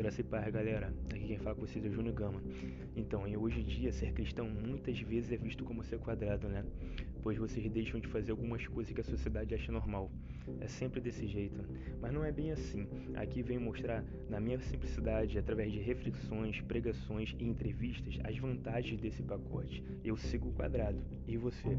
Graça e paz, galera. Aqui quem fala com vocês é o Júnior Gama. Então, em hoje em dia, ser cristão muitas vezes é visto como ser quadrado, né? Pois vocês deixam de fazer algumas coisas que a sociedade acha normal. É sempre desse jeito. Mas não é bem assim. Aqui venho mostrar, na minha simplicidade, através de reflexões, pregações e entrevistas, as vantagens desse pacote. Eu sigo o quadrado. E você?